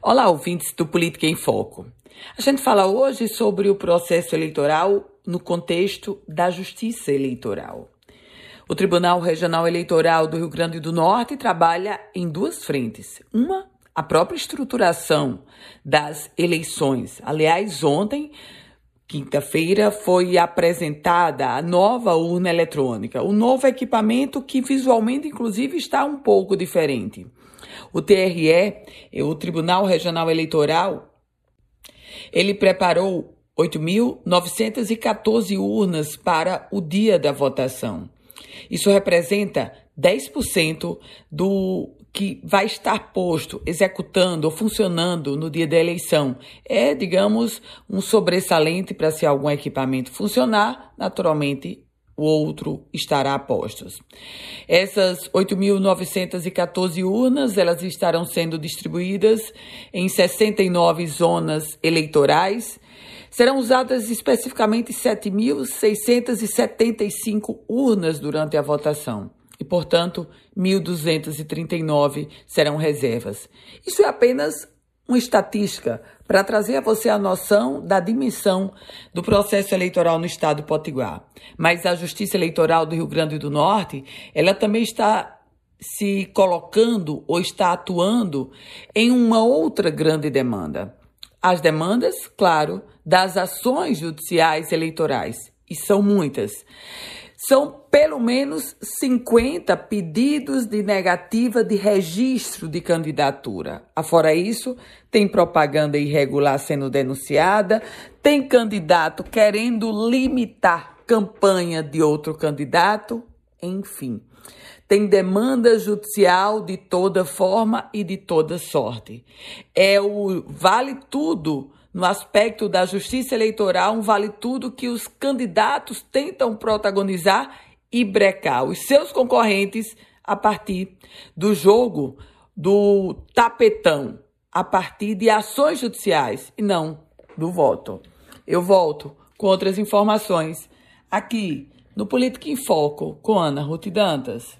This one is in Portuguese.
Olá, ouvintes do Política em Foco. A gente fala hoje sobre o processo eleitoral no contexto da justiça eleitoral. O Tribunal Regional Eleitoral do Rio Grande do Norte trabalha em duas frentes. Uma, a própria estruturação das eleições. Aliás, ontem, quinta-feira, foi apresentada a nova urna eletrônica, o novo equipamento que visualmente, inclusive, está um pouco diferente. O TRE, o Tribunal Regional Eleitoral, ele preparou 8.914 urnas para o dia da votação. Isso representa 10% do que vai estar posto, executando ou funcionando no dia da eleição. É, digamos, um sobressalente para se algum equipamento funcionar, naturalmente o outro estará a postos. Essas 8.914 urnas, elas estarão sendo distribuídas em 69 zonas eleitorais. Serão usadas especificamente 7.675 urnas durante a votação portanto, 1.239 serão reservas. Isso é apenas uma estatística para trazer a você a noção da dimensão do processo eleitoral no estado do Potiguar. Mas a Justiça Eleitoral do Rio Grande do Norte, ela também está se colocando ou está atuando em uma outra grande demanda. As demandas, claro, das ações judiciais eleitorais, e são muitas. São pelo menos 50 pedidos de negativa de registro de candidatura. Afora isso, tem propaganda irregular sendo denunciada, tem candidato querendo limitar campanha de outro candidato, enfim. Tem demanda judicial de toda forma e de toda sorte. É o vale tudo no aspecto da justiça eleitoral, um vale tudo que os candidatos tentam protagonizar e brecar os seus concorrentes a partir do jogo do tapetão, a partir de ações judiciais e não do voto. Eu volto com outras informações aqui no Política em Foco com Ana Ruth Dantas.